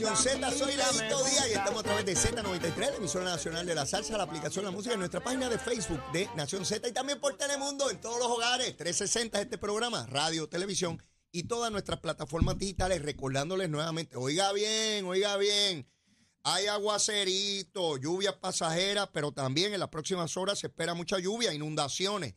Z, soy Ladito Díaz y estamos a través de Z93, la emisora nacional de la salsa, la aplicación La Música, en nuestra página de Facebook de Nación Z y también por Telemundo en todos los hogares, 360 este programa, radio, televisión y todas nuestras plataformas digitales, recordándoles nuevamente, oiga bien, oiga bien, hay aguacerito, lluvias pasajeras, pero también en las próximas horas se espera mucha lluvia, inundaciones.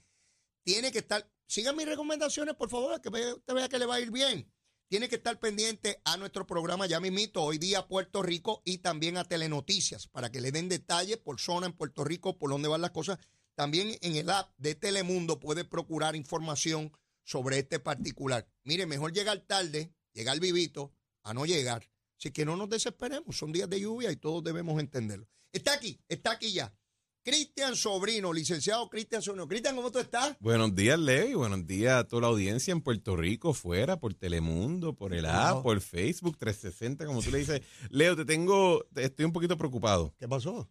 Tiene que estar, sigan mis recomendaciones, por favor, que usted vea que le va a ir bien. Tiene que estar pendiente a nuestro programa ya mismito, hoy día Puerto Rico y también a Telenoticias, para que le den detalles por zona en Puerto Rico, por dónde van las cosas. También en el app de Telemundo puede procurar información sobre este particular. Mire, mejor llegar tarde, llegar vivito, a no llegar. Así que no nos desesperemos, son días de lluvia y todos debemos entenderlo. Está aquí, está aquí ya. Cristian Sobrino, licenciado Cristian Sobrino. Cristian, ¿cómo tú estás? Buenos días, Leo, buenos días a toda la audiencia en Puerto Rico, fuera, por Telemundo, por el app, por Facebook 360, como tú le dices. Leo, te tengo, estoy un poquito preocupado. ¿Qué pasó?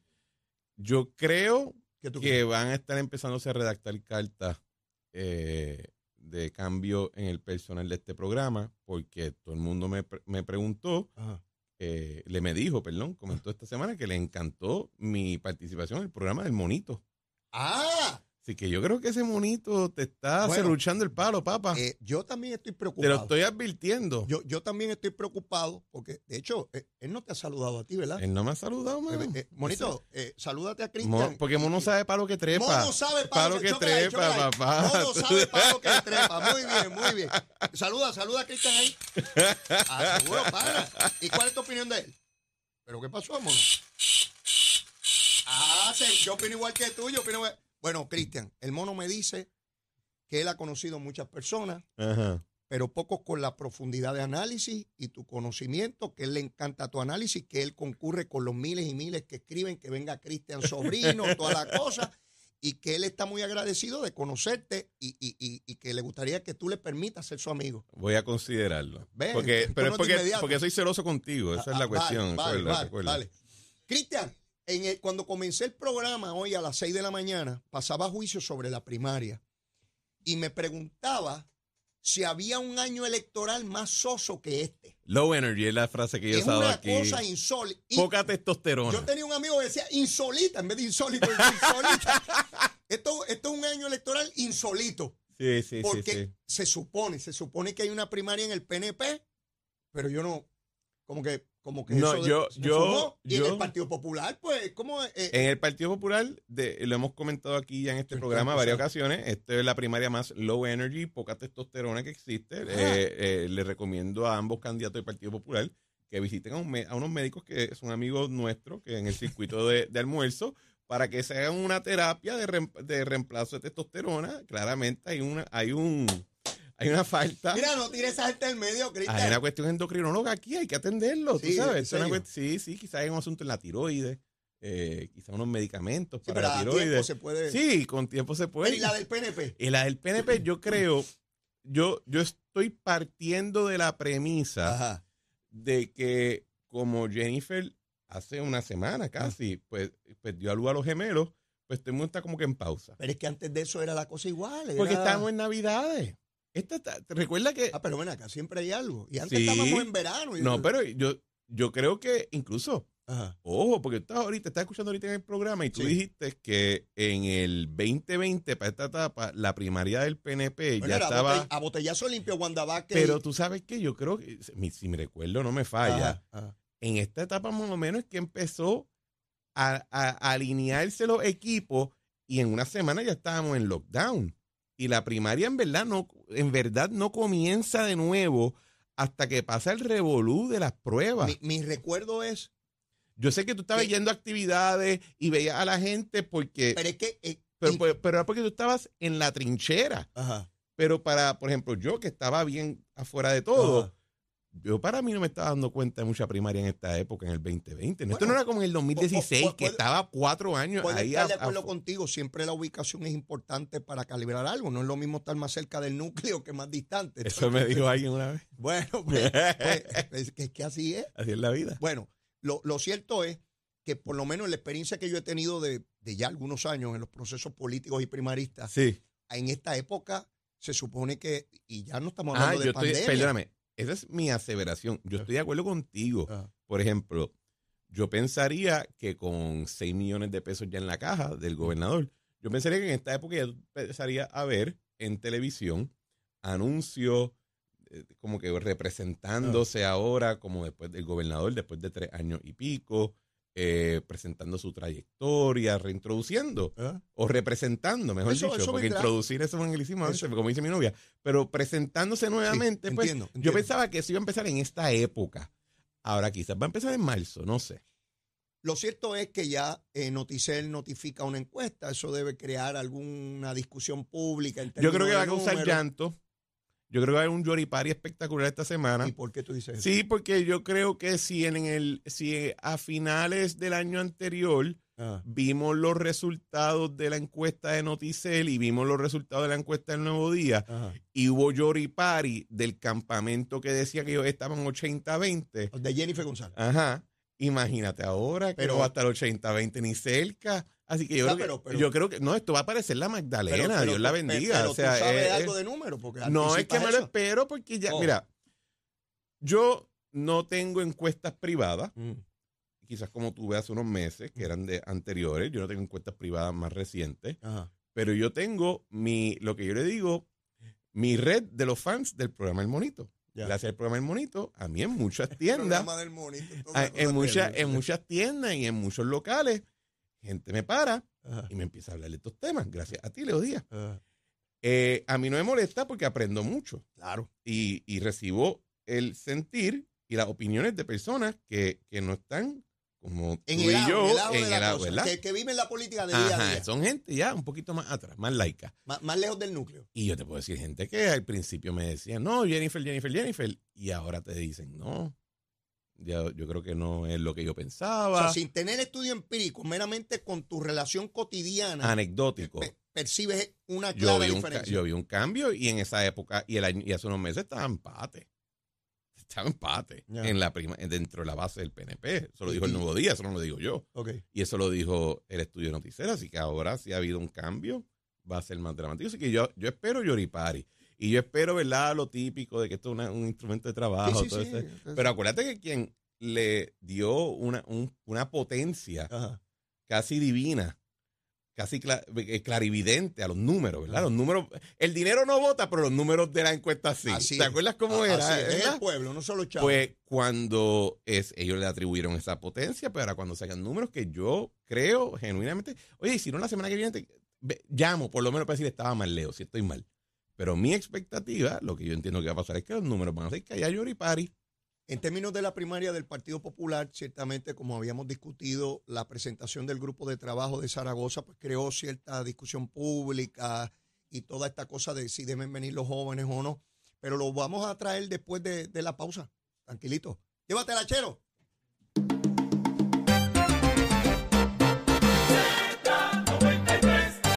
Yo creo que van a estar empezándose a redactar cartas eh, de cambio en el personal de este programa, porque todo el mundo me, me preguntó Ajá. Eh, le me dijo, perdón, comentó esta semana que le encantó mi participación en el programa del monito. Ah, Así que yo creo que ese monito te está bueno, el palo, papá. Eh, yo también estoy preocupado. Te lo estoy advirtiendo. Yo, yo también estoy preocupado porque, de hecho, eh, él no te ha saludado a ti, ¿verdad? Él no me ha saludado, man. Eh, monito, salúdate a Cristian. porque Mono sabe palo que trepa. Mono sabe palo, palo que, trepa, papá. Mono sabe palo que trepa. Muy bien, muy bien. Saluda, saluda a Cristian ahí. Ah, seguro, para. ¿Y cuál es tu opinión de él? ¿Pero qué pasó, Mono? Ah, sí, yo opino igual que tú, yo opino igual. Bueno, Cristian, el mono me dice que él ha conocido muchas personas, pero pocos con la profundidad de análisis y tu conocimiento, que él le encanta tu análisis, que él concurre con los miles y miles que escriben, que venga Cristian Sobrino, toda la cosa, y que él está muy agradecido de conocerte y, que le gustaría que tú le permitas ser su amigo. Voy a considerarlo. porque, pero es porque, soy celoso contigo, esa es la ah, cuestión. Vale, vale, Cristian, cuando comencé el programa hoy a las 6 de la mañana, pasaba juicio sobre la primaria y me preguntaba si había un año electoral más soso que este. Low energy es la frase que yo usaba aquí. Una cosa insólita. Poca testosterona. Yo tenía un amigo que decía insolita en vez de insólito. insolita. esto, esto es un año electoral insolito. Sí, sí, porque sí, se supone, se supone que hay una primaria en el PNP, pero yo no, como que como que no, yo, yo, y en el Partido Popular, pues, ¿cómo? Eh, en el Partido Popular, de, lo hemos comentado aquí ya en este programa varias ocasiones, esta es la primaria más low energy, poca testosterona que existe. Eh, eh, le recomiendo a ambos candidatos del Partido Popular que visiten a, a, unos médicos que son amigos nuestros, que en el circuito de, de almuerzo, para que se hagan una terapia de, de reemplazo de testosterona. Claramente hay, una, hay un hay una falta. Mira, no tires esa gente del medio, Cristian. Hay una cuestión endocrinóloga aquí, hay que atenderlo, sí, tú sabes. sí, sí, quizás hay un asunto en la tiroides, eh, quizás unos medicamentos para la tiroides. Tiempo se puede. Sí, con tiempo se puede. ¿Y la del PNP? Y la del PNP, yo creo, yo, yo estoy partiendo de la premisa de que como Jennifer hace una semana casi, pues, pues dio a luz a los gemelos, pues este mundo está como que en pausa. Pero es que antes de eso era la cosa igual. Porque estamos en Navidades. Esta recuerda que. Ah, pero bueno, acá siempre hay algo. Y antes estábamos en verano. no, pero yo, yo creo que incluso. Ojo, porque estás ahorita, estás escuchando ahorita en el programa y tú dijiste que en el 2020, para esta etapa, la primaria del PNP ya estaba. a botellazo limpio, Wanda Pero tú sabes que yo creo que, si me recuerdo, no me falla. En esta etapa, más o menos, es que empezó a, a alinearse los equipos y en una semana ya estábamos en lockdown. Y la primaria en verdad no, en verdad no comienza de nuevo hasta que pasa el revolú de las pruebas. Mi, recuerdo es. Yo sé que tú estabas yendo a actividades y veías a la gente porque. Pero es que. Eh, pero, pues, pero, era porque tú estabas en la trinchera. Ajá. Pero para, por ejemplo, yo que estaba bien afuera de todo, yo para mí no me estaba dando cuenta de mucha primaria en esta época, en el 2020. Esto no era como en el 2016, que estaba cuatro años ahí. Estar de acuerdo contigo, siempre la ubicación es importante para calibrar algo. No es lo mismo estar más cerca del núcleo que más distante. Eso me dijo alguien una vez. Bueno, pues, pues es que así es. Así es la vida. Bueno, lo, cierto es que por lo menos la experiencia que yo he tenido de, ya algunos años en los procesos políticos y primaristas, sí. en esta época se supone que, y ya no estamos hablando ah, de pandemia. Perdóname, esa es mi aseveración. Yo estoy de acuerdo contigo. Por ejemplo, yo pensaría que con 6 millones de pesos ya en la caja del gobernador, yo pensaría que en esta época ya empezaría a ver en televisión anuncios eh, como que representándose ahora como después del gobernador, después de tres años y pico, eh, presentando su trayectoria, reintroduciendo ¿Ah? o representando, mejor Eso- dicho, eso porque vendrá. introducir eso anglicismo, como dice mi novia, pero presentándose nuevamente, pues entiendo, yo pensaba que eso iba a empezar en esta época. Ahora quizás va a empezar en marzo, no sé. Lo cierto es que ya eh, Noticel notifica una encuesta, eso debe crear alguna discusión pública. En Yo creo que va a causar llanto. Yo creo que haber un yoripari espectacular esta semana. ¿Y por qué tú dices eso? Sí, porque yo creo que si en el, si a finales del año anterior Ah, vimos los resultados de la encuesta de Noticel y vimos los resultados de la encuesta del Nuevo Día ajá. y hubo yoripari del campamento que decía que ellos estaban 80-20. De Jennifer González. Ajá. Imagínate ahora que Pero- no va a estar 80-20 ni cerca. Así que yo, pero- que, pero- yo creo que no, esto va a parecer la Magdalena, Dios la bendiga. O sea, tú sabes eh, algo de números. Porque no es que me lo espero porque ya, Oh. mira, yo no tengo encuestas privadas, Mm, quizás como tuve hace unos meses, que eran de anteriores, yo no tengo encuestas privadas más recientes, Ajá. pero yo tengo mi, lo que yo le digo, mi red de los fans del programa El Monito. Ya. Gracias al programa El Monito, a mí en muchas tiendas, del monito, ah, en, muchas, en muchas tiendas y en muchos locales, gente me para Ajá, y me empieza a hablar de estos temas. Gracias a ti, Leo Díaz. Eh, a mí no me molesta porque aprendo mucho. Claro. y, y recibo el sentir y las opiniones de personas que, que no están como En tú el y lado, yo en el lado en de la el lado, cosa, ¿verdad? Que, que vive en la política de día a día. son gente ya un poquito más atrás, más laica. Más, más lejos del núcleo. Y yo te puedo decir gente que al principio me decían, no, Jennifer, Jennifer, Jennifer, y ahora te dicen, no, yo creo que no es lo que yo O pensaba, sea, sin tener estudio empírico, meramente con tu relación cotidiana, anecdótico. pe- percibes una Yo clara vi, un, ca- diferencia. yo vi un cambio y en esa época y, el año, y hace unos meses estaba empate. Estaba empate en la prima, dentro de la base del PNP. Eso lo dijo el Nuevo Día, eso no lo digo yo. Y eso lo dijo el estudio noticiero. Así que ahora si ha habido un cambio, va a ser más dramático. Así que yo, yo espero Yoripari. Y yo espero, ¿verdad? Lo típico de que esto es una- un instrumento de trabajo. Sí, sí, todo sí. ese- Pero acuérdate que quien le dio una, un- una potencia Ajá. casi divina, casi eh, clarividente a los números, ¿verdad? Los números, el dinero no vota, pero los números de la encuesta sí. Así ¿Te es. acuerdas cómo A- era? es, es el pueblo, no solo Chavo. Pues cuando es, ellos le atribuyeron esa potencia, pero ahora cuando sacan números que yo creo genuinamente, oye, si no la semana que viene te- llamo por lo menos para decir estaba mal Leo, si estoy mal. Pero mi expectativa, lo que yo entiendo que va a pasar es que los números van a ser que haya Yoripari. En términos de la primaria del Partido Popular, ciertamente, como habíamos discutido, la presentación del grupo de trabajo de Zaragoza pues, creó cierta discusión pública y toda esta cosa de si deben venir los jóvenes o no. Pero lo vamos a traer después de, la pausa. Tranquilito. Llévatela, chero.